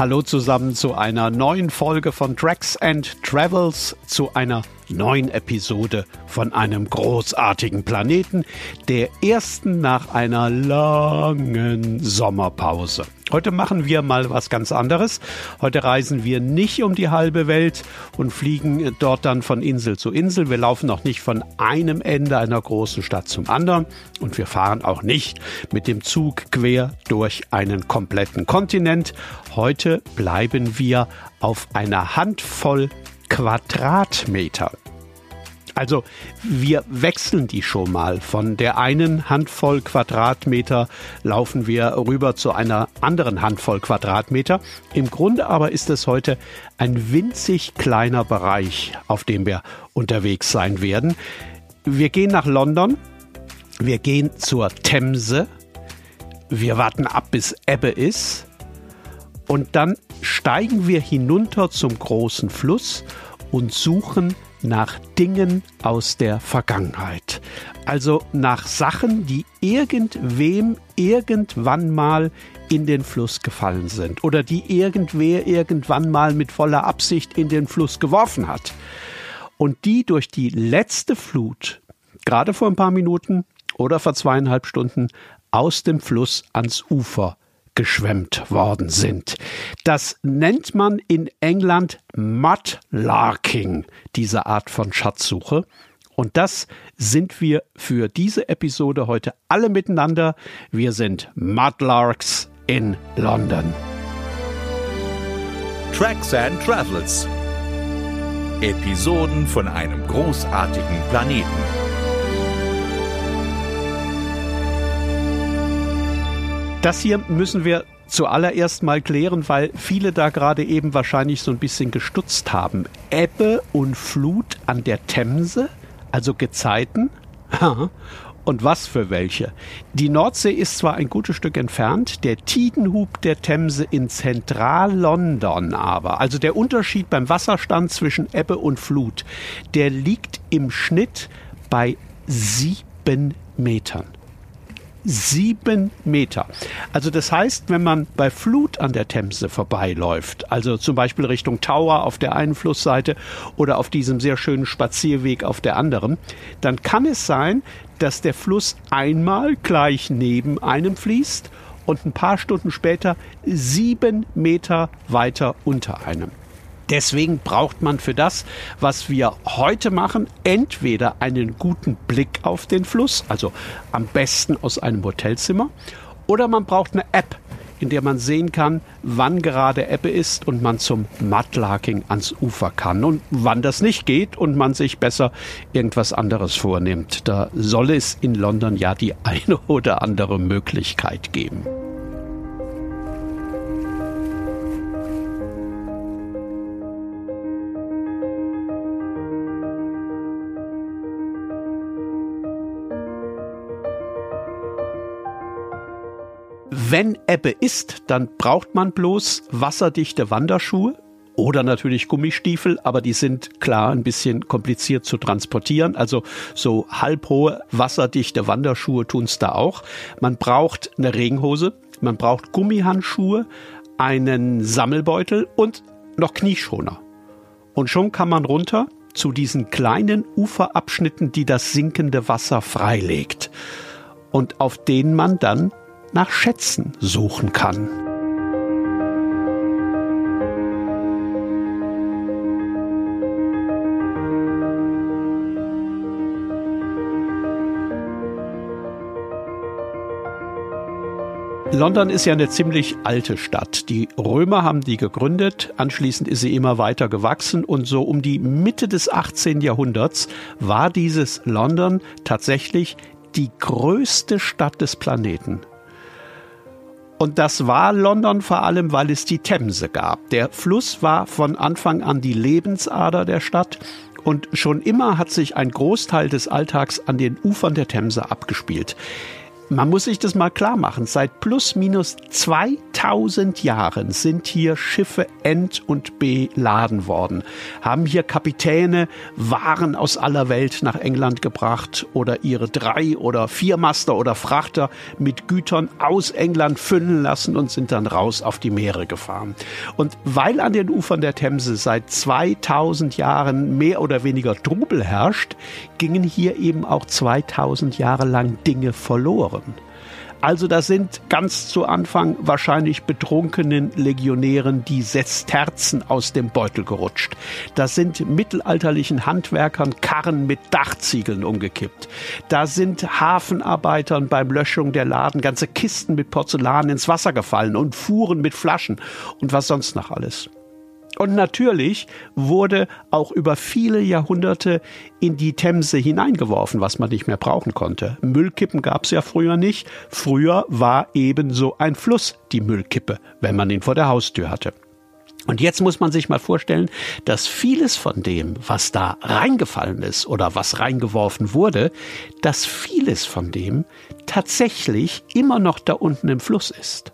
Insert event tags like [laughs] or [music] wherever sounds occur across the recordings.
Hallo zusammen zu einer neuen Folge von Tracks and Travels, zu einer neuen Episode von einem großartigen Planeten, der ersten nach einer langen Sommerpause. Heute machen wir mal was ganz anderes. Heute reisen wir nicht um die halbe Welt und fliegen dort dann von Insel zu Insel. Wir laufen auch nicht von einem Ende einer großen Stadt zum anderen und wir fahren auch nicht mit dem Zug quer durch einen kompletten Kontinent. Heute bleiben wir auf einer Handvoll Quadratmeter. Also wir wechseln die schon mal. Von der einen Handvoll Quadratmeter laufen wir rüber zu einer anderen Handvoll Quadratmeter. Im Grunde aber ist es heute ein winzig kleiner Bereich, auf dem wir unterwegs sein werden. Wir gehen nach London. Wir gehen zur Themse. Wir warten ab, bis Ebbe ist. Und dann steigen wir hinunter zum großen Fluss und suchen nach Dingen aus der Vergangenheit. Also nach Sachen, die irgendwem irgendwann mal in den Fluss gefallen sind oder die irgendwer irgendwann mal mit voller Absicht in den Fluss geworfen hat. Und die durch die letzte Flut, gerade vor ein paar Minuten oder vor zweieinhalb Stunden, aus dem Fluss ans Ufer geschwemmt worden sind. Das nennt man in England Mudlarking, diese Art von Schatzsuche. Und das sind wir für diese Episode heute alle miteinander. Wir sind Mudlarks in London. Tracks and Travels. Episoden von einem großartigen Planeten. Das hier müssen wir zuallererst mal klären, weil viele da gerade eben wahrscheinlich so ein bisschen gestutzt haben. Ebbe und Flut an der Themse, also Gezeiten. Und was für welche? Die Nordsee ist zwar ein gutes Stück entfernt, der Tidenhub der Themse in Zentral-London aber, also der Unterschied beim Wasserstand zwischen Ebbe und Flut, der liegt im Schnitt bei sieben Metern sieben Meter. Also das heißt, wenn man bei Flut an der Themse vorbeiläuft, also zum Beispiel Richtung Tower auf der einen Flussseite oder auf diesem sehr schönen Spazierweg auf der anderen, dann kann es sein, dass der Fluss einmal gleich neben einem fließt und ein paar Stunden später sieben Meter weiter unter einem. Deswegen braucht man für das, was wir heute machen, entweder einen guten Blick auf den Fluss, also am besten aus einem Hotelzimmer, oder man braucht eine App, in der man sehen kann, wann gerade Ebbe ist und man zum Mudlarking ans Ufer kann und wann das nicht geht und man sich besser irgendwas anderes vornimmt. Da soll es in London ja die [laughs] eine oder andere Möglichkeit geben. Wenn Ebbe ist, dann braucht man bloß wasserdichte Wanderschuhe oder natürlich Gummistiefel, aber die sind klar ein bisschen kompliziert zu transportieren. Also so halbhohe wasserdichte Wanderschuhe tun's da auch. Man braucht eine Regenhose, man braucht Gummihandschuhe, einen Sammelbeutel und noch Knieschoner. Und schon kann man runter zu diesen kleinen Uferabschnitten, die das sinkende Wasser freilegt und auf denen man dann nach Schätzen suchen kann. London ist ja eine ziemlich alte Stadt. Die Römer haben die gegründet, anschließend ist sie immer weiter gewachsen und so um die Mitte des 18. Jahrhunderts war dieses London tatsächlich die größte Stadt des Planeten. Und das war London vor allem, weil es die Themse gab. Der Fluss war von Anfang an die Lebensader der Stadt und schon immer hat sich ein Großteil des Alltags an den Ufern der Themse abgespielt. Man muss sich das mal klar machen. Seit plus minus 2000 Jahren sind hier Schiffe ent- und beladen worden. Haben hier Kapitäne Waren aus aller Welt nach England gebracht oder ihre drei oder vier Master oder Frachter mit Gütern aus England füllen lassen und sind dann raus auf die Meere gefahren. Und weil an den Ufern der Themse seit 2000 Jahren mehr oder weniger Trubel herrscht, gingen hier eben auch 2000 Jahre lang Dinge verloren. Also das sind ganz zu Anfang wahrscheinlich betrunkenen Legionären die Sesterzen aus dem Beutel gerutscht. Das sind mittelalterlichen Handwerkern Karren mit Dachziegeln umgekippt. Da sind Hafenarbeitern beim Löschung der Laden ganze Kisten mit Porzellan ins Wasser gefallen und Fuhren mit Flaschen und was sonst noch alles. Und natürlich wurde auch über viele Jahrhunderte in die Themse hineingeworfen, was man nicht mehr brauchen konnte. Müllkippen gab es ja früher nicht. Früher war ebenso ein Fluss die Müllkippe, wenn man ihn vor der Haustür hatte. Und jetzt muss man sich mal vorstellen, dass vieles von dem, was da reingefallen ist oder was reingeworfen wurde, dass vieles von dem tatsächlich immer noch da unten im Fluss ist.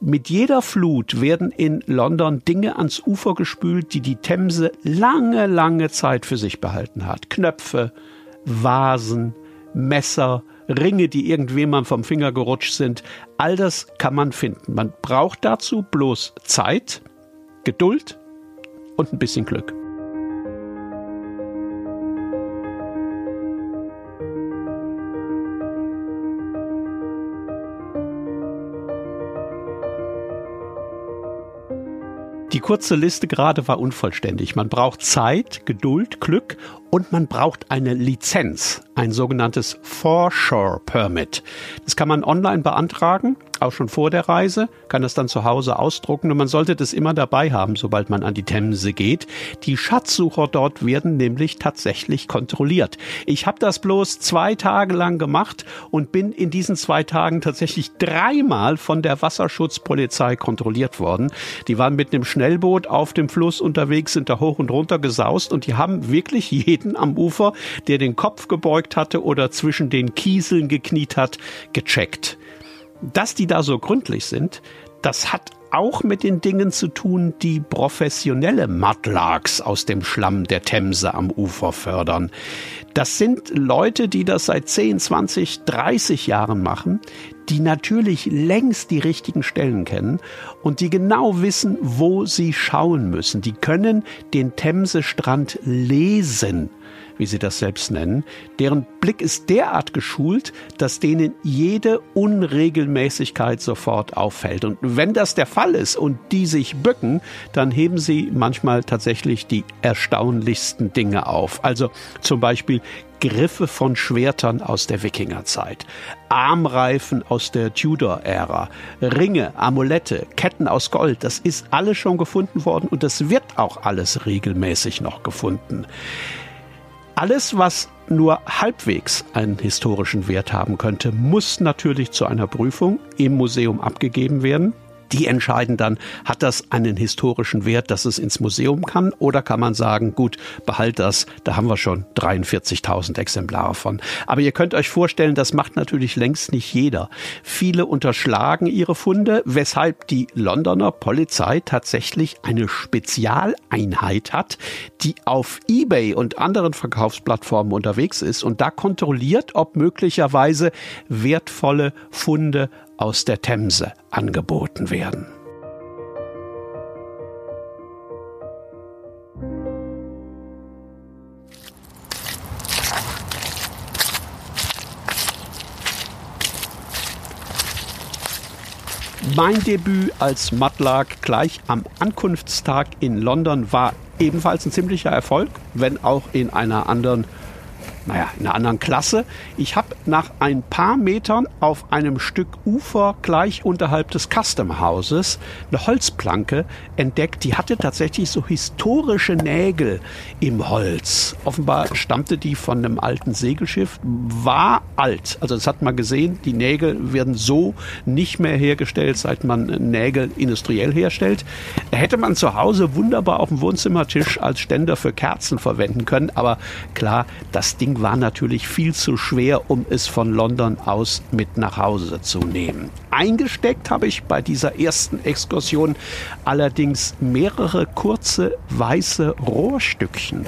Mit jeder Flut werden in London Dinge ans Ufer gespült, die die Themse lange, lange Zeit für sich behalten hat. Knöpfe, Vasen, Messer, Ringe, die irgendwem vom Finger gerutscht sind. All das kann man finden. Man braucht dazu bloß Zeit, Geduld und ein bisschen Glück. Die kurze Liste gerade war unvollständig. Man braucht Zeit, Geduld, Glück und man braucht eine Lizenz, ein sogenanntes Foreshore Permit. Das kann man online beantragen, auch schon vor der Reise, kann das dann zu Hause ausdrucken und man sollte das immer dabei haben, sobald man an die Themse geht. Die Schatzsucher dort werden nämlich tatsächlich kontrolliert. Ich habe das bloß zwei Tage lang gemacht und bin in diesen zwei Tagen tatsächlich dreimal von der Wasserschutzpolizei kontrolliert worden. Die waren mit einem Schnellboot auf dem Fluss unterwegs, sind da hoch und runter gesaust und die haben wirklich jeden am Ufer, der den Kopf gebeugt hatte oder zwischen den Kieseln gekniet hat, gecheckt. Dass die da so gründlich sind, das hat auch mit den Dingen zu tun, die professionelle Mudlarks aus dem Schlamm der Themse am Ufer fördern. Das sind Leute, die das seit 10, 20, 30 Jahren machen, die natürlich längst die richtigen Stellen kennen und die genau wissen, wo sie schauen müssen. Die können den Themsestrand lesen wie sie das selbst nennen, deren Blick ist derart geschult, dass denen jede Unregelmäßigkeit sofort auffällt. Und wenn das der Fall ist und die sich bücken, dann heben sie manchmal tatsächlich die erstaunlichsten Dinge auf. Also zum Beispiel Griffe von Schwertern aus der Wikingerzeit, Armreifen aus der Tudor-Ära, Ringe, Amulette, Ketten aus Gold, das ist alles schon gefunden worden und das wird auch alles regelmäßig noch gefunden. Alles, was nur halbwegs einen historischen Wert haben könnte, muss natürlich zu einer Prüfung im Museum abgegeben werden. Die entscheiden dann, hat das einen historischen Wert, dass es ins Museum kann, oder kann man sagen, gut, behalt das, da haben wir schon 43.000 Exemplare von. Aber ihr könnt euch vorstellen, das macht natürlich längst nicht jeder. Viele unterschlagen ihre Funde, weshalb die Londoner Polizei tatsächlich eine Spezialeinheit hat, die auf eBay und anderen Verkaufsplattformen unterwegs ist und da kontrolliert, ob möglicherweise wertvolle Funde aus der Themse angeboten werden. Mein Debüt als Matlag gleich am Ankunftstag in London war ebenfalls ein ziemlicher Erfolg, wenn auch in einer anderen naja, in einer anderen Klasse. Ich habe nach ein paar Metern auf einem Stück Ufer gleich unterhalb des Custom Houses eine Holzplanke entdeckt. Die hatte tatsächlich so historische Nägel im Holz. Offenbar stammte die von einem alten Segelschiff, war alt. Also das hat man gesehen, die Nägel werden so nicht mehr hergestellt, seit man Nägel industriell herstellt. Hätte man zu Hause wunderbar auf dem Wohnzimmertisch als Ständer für Kerzen verwenden können, aber klar, das Ding War natürlich viel zu schwer, um es von London aus mit nach Hause zu nehmen. Eingesteckt habe ich bei dieser ersten Exkursion allerdings mehrere kurze weiße Rohrstückchen.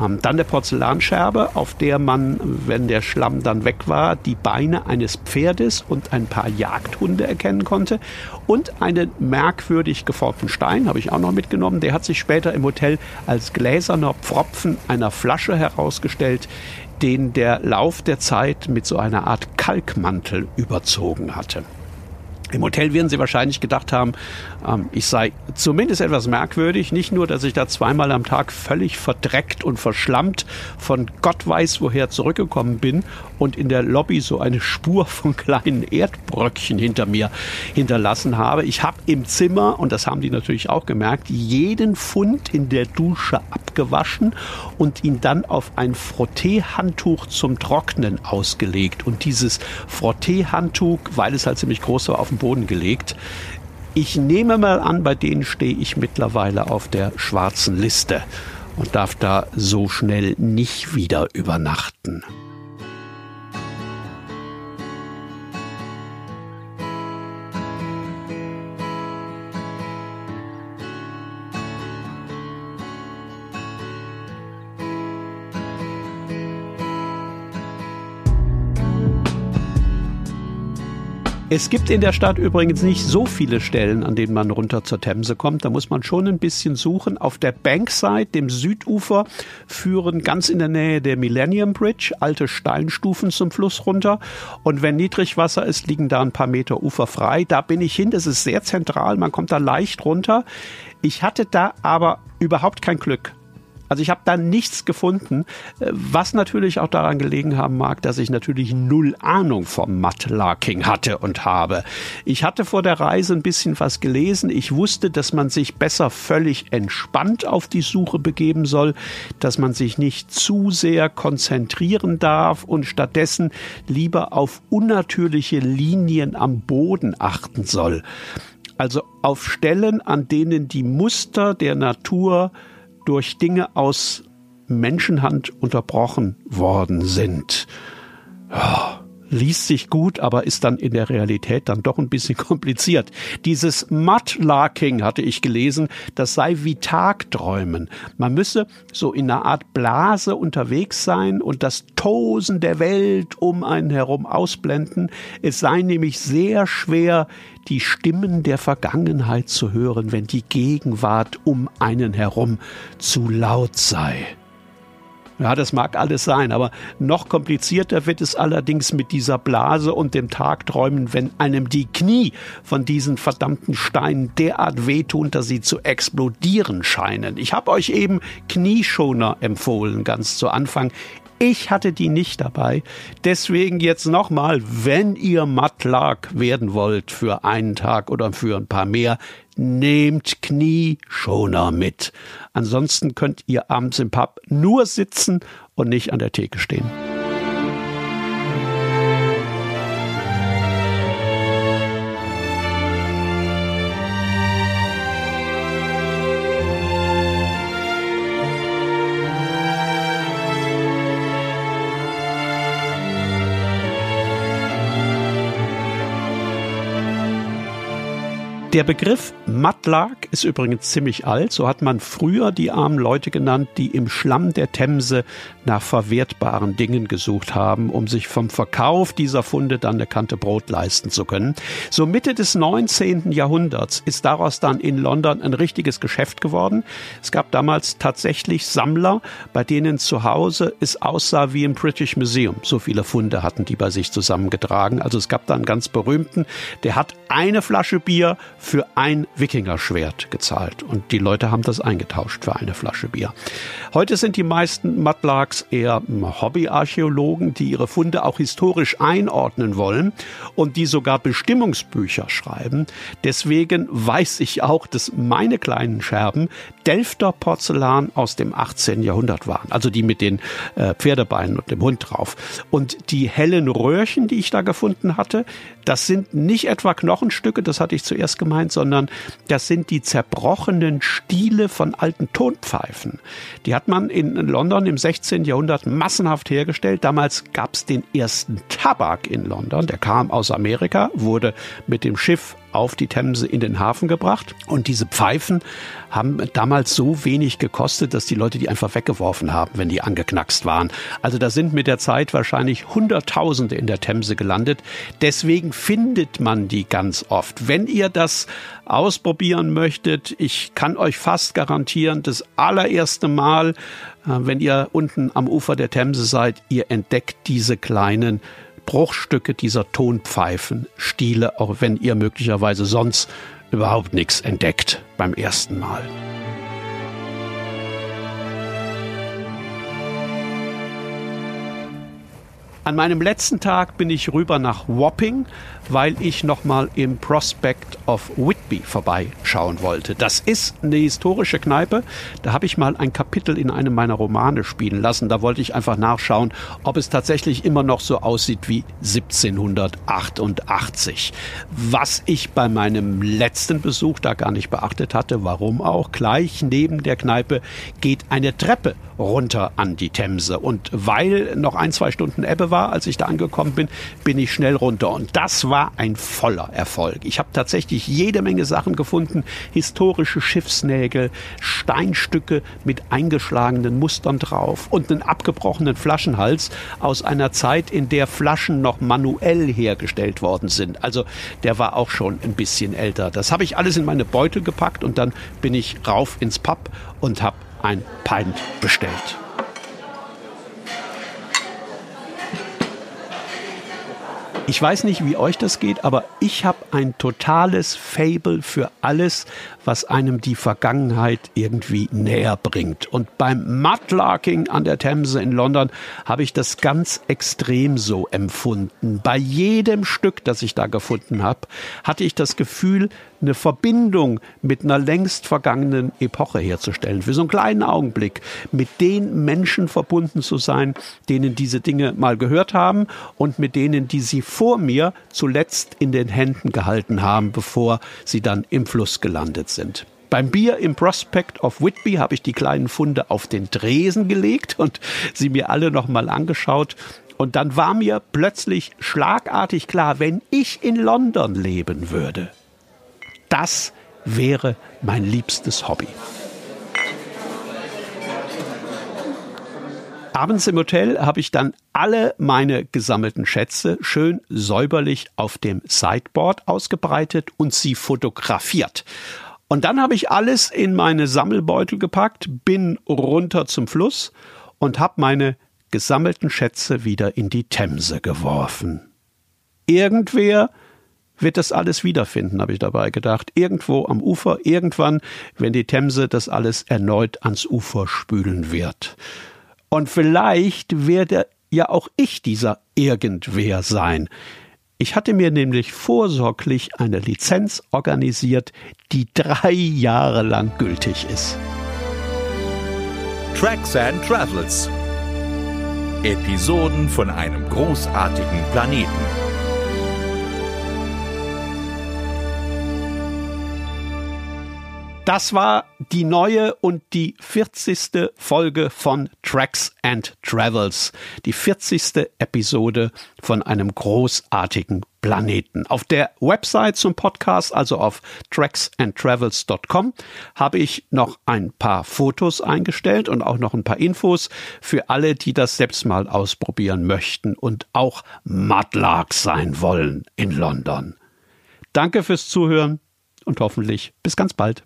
Ähm, dann eine Porzellanscherbe, auf der man, wenn der Schlamm dann weg war, die Beine eines Pferdes und ein paar Jagdhunde erkennen konnte. Und einen merkwürdig geformten Stein habe ich auch noch mitgenommen. Der hat sich später im Hotel als gläserner Pfropfen einer Flasche herausgestellt, den der Lauf der Zeit mit so einer Art Kalkmantel überzogen hatte. Im Hotel werden Sie wahrscheinlich gedacht haben, ähm, ich sei zumindest etwas merkwürdig. Nicht nur, dass ich da zweimal am Tag völlig verdreckt und verschlammt von Gott weiß woher zurückgekommen bin und in der Lobby so eine Spur von kleinen Erdbröckchen hinter mir hinterlassen habe. Ich habe im Zimmer, und das haben die natürlich auch gemerkt, jeden Pfund in der Dusche abgewaschen und ihn dann auf ein Frotteehandtuch zum Trocknen ausgelegt. Und dieses Frotteehandtuch, weil es halt ziemlich groß war, auf dem Boden gelegt. Ich nehme mal an, bei denen stehe ich mittlerweile auf der schwarzen Liste und darf da so schnell nicht wieder übernachten. Es gibt in der Stadt übrigens nicht so viele Stellen, an denen man runter zur Themse kommt. Da muss man schon ein bisschen suchen. Auf der Bankside, dem Südufer, führen ganz in der Nähe der Millennium Bridge alte Steinstufen zum Fluss runter. Und wenn Niedrigwasser ist, liegen da ein paar Meter Ufer frei. Da bin ich hin. Das ist sehr zentral. Man kommt da leicht runter. Ich hatte da aber überhaupt kein Glück. Also ich habe da nichts gefunden, äh, was natürlich auch daran gelegen haben mag, dass ich natürlich null Ahnung vom Mudlarking hatte und habe. Ich hatte vor der Reise ein bisschen was gelesen. Ich wusste, dass man sich besser völlig entspannt auf die Suche begeben soll, dass man sich nicht zu sehr konzentrieren darf und stattdessen lieber auf unnatürliche Linien am Boden achten soll. Also auf Stellen, an denen die Muster der Natur durch Dinge aus Menschenhand unterbrochen worden sind. Ja, liest sich gut, aber ist dann in der Realität dann doch ein bisschen [laughs] kompliziert. Dieses Mudlarking hatte ich gelesen, das sei wie Tagträumen. Man müsse so in einer Art Blase unterwegs sein und das Tosen der Welt um einen herum ausblenden. Es sei nämlich sehr schwer, die Stimmen der Vergangenheit zu hören, wenn die Gegenwart um einen herum zu laut sei. Ja, das mag alles sein, aber noch komplizierter wird es allerdings mit dieser Blase und dem Tagträumen, wenn einem die Knie von diesen verdammten Steinen derart wehtun, dass sie zu explodieren scheinen. Ich habe euch eben Knieschoner empfohlen, ganz zu Anfang. Ich hatte die nicht dabei. Deswegen jetzt nochmal, wenn ihr Matlag werden wollt für einen Tag oder für ein paar mehr, nehmt Knieschoner mit. Ansonsten könnt ihr abends im Pub nur sitzen und nicht an der Theke stehen. Der Begriff Matlag ist übrigens ziemlich alt. So hat man früher die armen Leute genannt, die im Schlamm der Themse nach verwertbaren Dingen gesucht haben, um sich vom Verkauf dieser Funde dann eine Kante Brot leisten zu können. So Mitte des 19. Jahrhunderts ist daraus dann in London ein richtiges Geschäft geworden. Es gab damals tatsächlich Sammler, bei denen zu Hause es aussah wie im British Museum. So viele Funde hatten die bei sich zusammengetragen. Also es gab da einen ganz berühmten, der hat eine Flasche Bier für ein Wikingerschwert gezahlt. Und die Leute haben das eingetauscht für eine Flasche Bier. Heute sind die meisten Mudlarks eher Hobbyarchäologen, die ihre Funde auch historisch einordnen wollen und die sogar Bestimmungsbücher schreiben. Deswegen weiß ich auch, dass meine kleinen Scherben Delfter Porzellan aus dem 18. Jahrhundert waren. Also die mit den äh, Pferdebeinen und dem Hund drauf. Und die hellen Röhrchen, die ich da gefunden hatte, das sind nicht etwa Knochenstücke, das hatte ich zuerst gemacht gemeint, sondern das sind die zerbrochenen Stiele von alten Tonpfeifen. Die hat man in London im 16. Jahrhundert massenhaft hergestellt. Damals gab es den ersten Tabak in London. Der kam aus Amerika, wurde mit dem Schiff auf die Themse in den Hafen gebracht. Und diese Pfeifen haben damals so wenig gekostet, dass die Leute die einfach weggeworfen haben, wenn die angeknackst waren. Also da sind mit der Zeit wahrscheinlich Hunderttausende in der Themse gelandet. Deswegen findet man die ganz oft. Wenn ihr das ausprobieren möchtet, ich kann euch fast garantieren, das allererste Mal, äh, wenn ihr unten am Ufer der Themse seid, ihr entdeckt diese kleinen Bruchstücke dieser Tonpfeifen, Stile, auch wenn ihr möglicherweise sonst überhaupt nichts entdeckt beim ersten Mal. An meinem letzten Tag bin ich rüber nach Wapping, weil ich nochmal im Prospect of Whitby vorbeischauen wollte. Das ist eine historische Kneipe. Da habe ich mal ein Kapitel in einem meiner Romane spielen lassen. Da wollte ich einfach nachschauen, ob es tatsächlich immer noch so aussieht wie 1788. Was ich bei meinem letzten Besuch da gar nicht beachtet hatte, warum auch, gleich neben der Kneipe geht eine Treppe runter an die Themse. Und weil noch ein, zwei Stunden Ebbe war, als ich da angekommen bin, bin ich schnell runter. Und das war ein voller Erfolg. Ich habe tatsächlich jede Menge Sachen gefunden. Historische Schiffsnägel, Steinstücke mit eingeschlagenen Mustern drauf und einen abgebrochenen Flaschenhals aus einer Zeit, in der Flaschen noch manuell hergestellt worden sind. Also der war auch schon ein bisschen älter. Das habe ich alles in meine Beutel gepackt und dann bin ich rauf ins Pub und habe ein Pint bestellt. Ich weiß nicht, wie euch das geht, aber ich habe ein totales Fable für alles, was einem die Vergangenheit irgendwie näher bringt. Und beim Mudlarking an der Themse in London habe ich das ganz extrem so empfunden. Bei jedem Stück, das ich da gefunden habe, hatte ich das Gefühl, eine Verbindung mit einer längst vergangenen Epoche herzustellen. Für so einen kleinen Augenblick mit den Menschen verbunden zu sein, denen diese Dinge mal gehört haben und mit denen, die sie vor mir zuletzt in den Händen gehalten haben, bevor sie dann im Fluss gelandet sind. Beim Bier im Prospect of Whitby habe ich die kleinen Funde auf den Dresen gelegt und sie mir alle nochmal angeschaut. Und dann war mir plötzlich schlagartig klar, wenn ich in London leben würde, das wäre mein liebstes Hobby. Abends im Hotel habe ich dann alle meine gesammelten Schätze schön säuberlich auf dem Sideboard ausgebreitet und sie fotografiert. Und dann habe ich alles in meine Sammelbeutel gepackt, bin runter zum Fluss und habe meine gesammelten Schätze wieder in die Themse geworfen. Irgendwer wird das alles wiederfinden, habe ich dabei gedacht. Irgendwo am Ufer, irgendwann, wenn die Themse das alles erneut ans Ufer spülen wird. Und vielleicht werde ja auch ich dieser Irgendwer sein. Ich hatte mir nämlich vorsorglich eine Lizenz organisiert, die drei Jahre lang gültig ist. Tracks and Travels. Episoden von einem großartigen Planeten. Das war die neue und die 40. Folge von Tracks and Travels. Die 40. Episode von einem großartigen Planeten. Auf der Website zum Podcast, also auf tracksandtravels.com, habe ich noch ein paar Fotos eingestellt und auch noch ein paar Infos für alle, die das selbst mal ausprobieren möchten und auch Mudlark sein wollen in London. Danke fürs Zuhören und hoffentlich bis ganz bald.